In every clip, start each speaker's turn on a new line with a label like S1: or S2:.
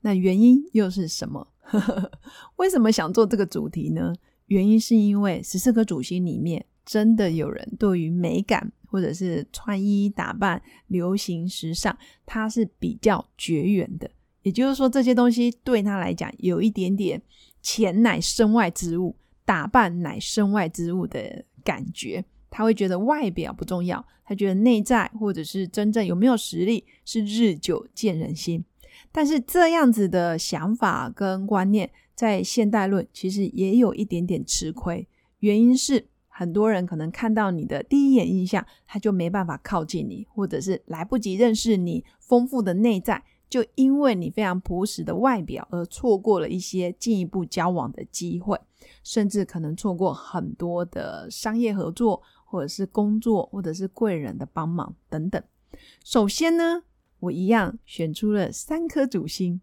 S1: 那原因又是什么？为什么想做这个主题呢？原因是因为十四颗主星里面，真的有人对于美感或者是穿衣打扮、流行时尚，他是比较绝缘的。也就是说，这些东西对他来讲，有一点点钱乃身外之物，打扮乃身外之物的感觉。他会觉得外表不重要，他觉得内在或者是真正有没有实力是日久见人心。但是这样子的想法跟观念，在现代论其实也有一点点吃亏。原因是很多人可能看到你的第一眼印象，他就没办法靠近你，或者是来不及认识你丰富的内在，就因为你非常朴实的外表而错过了一些进一步交往的机会，甚至可能错过很多的商业合作。或者是工作，或者是贵人的帮忙等等。首先呢，我一样选出了三颗主星，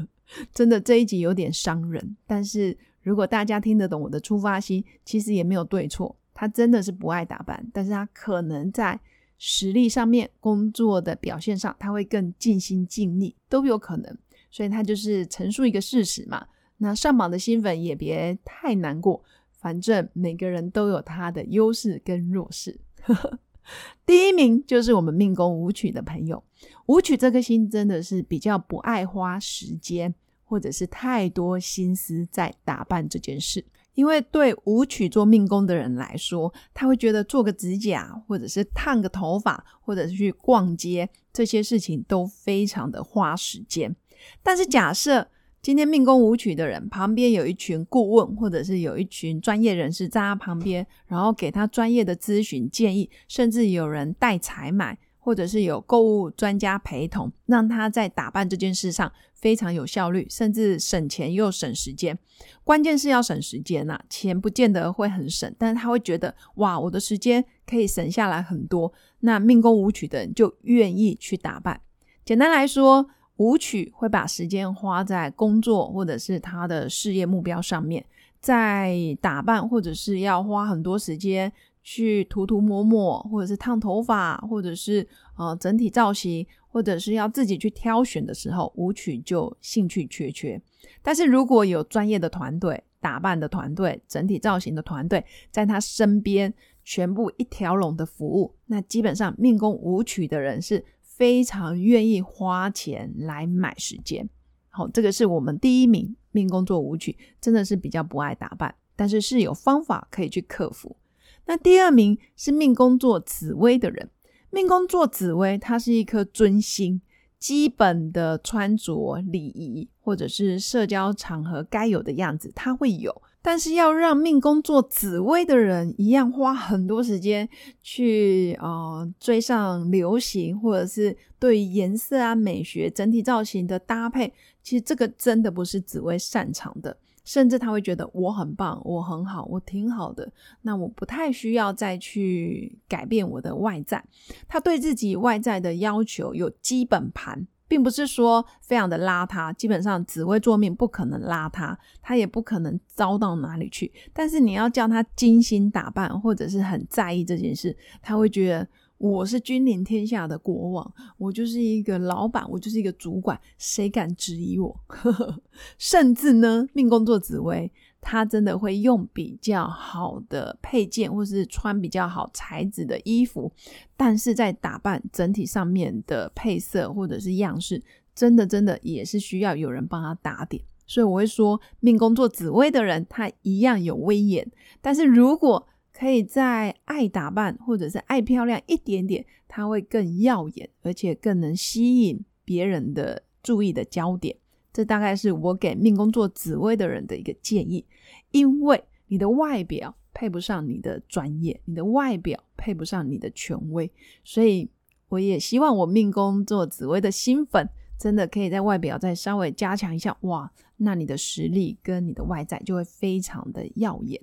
S1: 真的这一集有点伤人。但是如果大家听得懂我的出发心，其实也没有对错。他真的是不爱打扮，但是他可能在实力上面、工作的表现上，他会更尽心尽力，都有可能。所以他就是陈述一个事实嘛。那上榜的新粉也别太难过。反正每个人都有他的优势跟弱势。第一名就是我们命宫舞曲的朋友，舞曲这颗星真的是比较不爱花时间，或者是太多心思在打扮这件事。因为对舞曲做命宫的人来说，他会觉得做个指甲，或者是烫个头发，或者是去逛街，这些事情都非常的花时间。但是假设今天命宫舞曲的人旁边有一群顾问，或者是有一群专业人士在他旁边，然后给他专业的咨询建议，甚至有人代采买，或者是有购物专家陪同，让他在打扮这件事上非常有效率，甚至省钱又省时间。关键是要省时间呐，钱不见得会很省，但是他会觉得哇，我的时间可以省下来很多。那命宫舞曲的人就愿意去打扮。简单来说。舞曲会把时间花在工作或者是他的事业目标上面，在打扮或者是要花很多时间去涂涂抹抹，或者是烫头发，或者是呃整体造型，或者是要自己去挑选的时候，舞曲就兴趣缺缺。但是如果有专业的团队、打扮的团队、整体造型的团队在他身边，全部一条龙的服务，那基本上命宫舞曲的人是。非常愿意花钱来买时间，好，这个是我们第一名命宫做舞曲，真的是比较不爱打扮，但是是有方法可以去克服。那第二名是命宫做紫薇的人，命宫做紫薇，它是一颗尊星，基本的穿着礼仪或者是社交场合该有的样子，它会有。但是要让命宫做紫薇的人一样花很多时间去呃追上流行，或者是对颜色啊、美学、整体造型的搭配，其实这个真的不是紫薇擅长的。甚至他会觉得我很棒，我很好，我挺好的，那我不太需要再去改变我的外在。他对自己外在的要求有基本盘。并不是说非常的邋遢，基本上紫薇做命不可能邋遢，他也不可能糟到哪里去。但是你要叫他精心打扮，或者是很在意这件事，他会觉得我是君临天下的国王，我就是一个老板，我就是一个主管，谁敢质疑我？甚至呢，命宫做紫薇。他真的会用比较好的配件，或是穿比较好材质的衣服，但是在打扮整体上面的配色或者是样式，真的真的也是需要有人帮他打点。所以我会说，命宫做紫薇的人，他一样有威严，但是如果可以在爱打扮或者是爱漂亮一点点，他会更耀眼，而且更能吸引别人的注意的焦点。这大概是我给命宫做紫薇的人的一个建议，因为你的外表配不上你的专业，你的外表配不上你的权威，所以我也希望我命宫做紫薇的新粉真的可以在外表再稍微加强一下，哇，那你的实力跟你的外在就会非常的耀眼。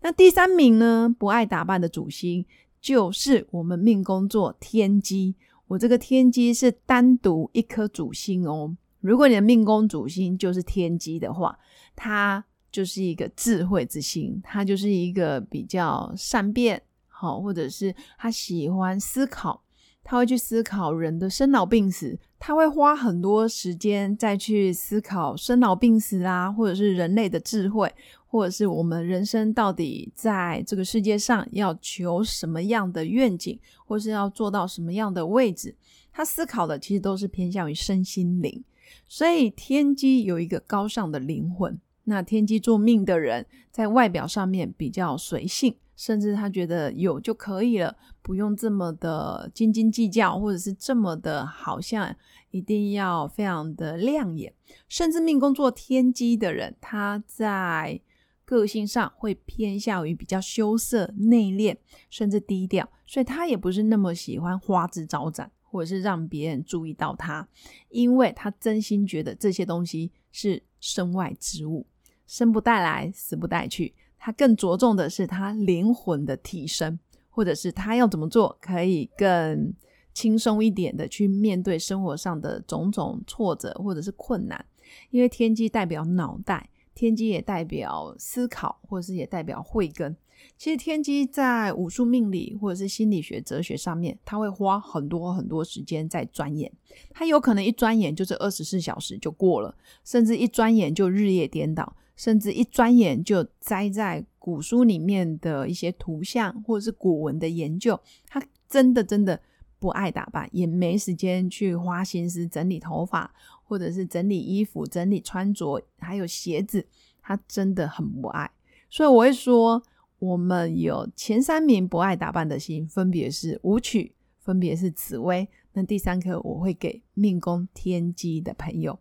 S1: 那第三名呢，不爱打扮的主星就是我们命宫座天机。我这个天机是单独一颗主星哦。如果你的命宫主星就是天机的话，它就是一个智慧之星，它就是一个比较善变，好，或者是他喜欢思考。他会去思考人的生老病死，他会花很多时间再去思考生老病死啊，或者是人类的智慧，或者是我们人生到底在这个世界上要求什么样的愿景，或是要做到什么样的位置。他思考的其实都是偏向于身心灵，所以天机有一个高尚的灵魂。那天机做命的人，在外表上面比较随性。甚至他觉得有就可以了，不用这么的斤斤计较，或者是这么的好像一定要非常的亮眼。甚至命宫做天机的人，他在个性上会偏向于比较羞涩、内敛，甚至低调，所以他也不是那么喜欢花枝招展，或者是让别人注意到他，因为他真心觉得这些东西是身外之物，生不带来，死不带去。他更着重的是他灵魂的提升，或者是他要怎么做可以更轻松一点的去面对生活上的种种挫折或者是困难。因为天机代表脑袋，天机也代表思考，或者是也代表慧根。其实天机在武术命理或者是心理学、哲学上面，他会花很多很多时间在钻研。他有可能一钻研就是二十四小时就过了，甚至一钻研就日夜颠倒。甚至一钻研就栽在古书里面的一些图像或者是古文的研究，他真的真的不爱打扮，也没时间去花心思整理头发，或者是整理衣服、整理穿着，还有鞋子，他真的很不爱。所以我会说，我们有前三名不爱打扮的心，分别是舞曲，分别是紫薇，那第三颗我会给命宫天机的朋友。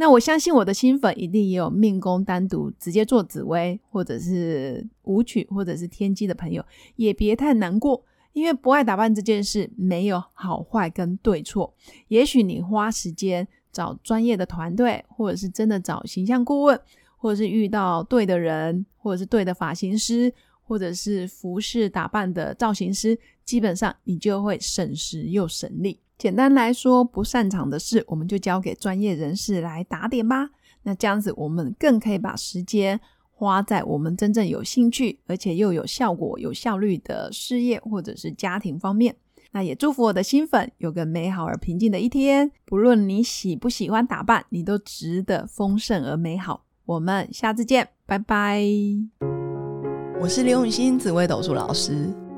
S1: 那我相信我的新粉一定也有命宫单独直接做紫薇，或者是舞曲，或者是天机的朋友，也别太难过，因为不爱打扮这件事没有好坏跟对错。也许你花时间找专业的团队，或者是真的找形象顾问，或者是遇到对的人，或者是对的发型师，或者是服饰打扮的造型师，基本上你就会省时又省力。简单来说，不擅长的事，我们就交给专业人士来打点吧。那这样子，我们更可以把时间花在我们真正有兴趣，而且又有效果、有效率的事业或者是家庭方面。那也祝福我的新粉有个美好而平静的一天。不论你喜不喜欢打扮，你都值得丰盛而美好。我们下次见，拜拜。
S2: 我是刘永新紫微斗数老师。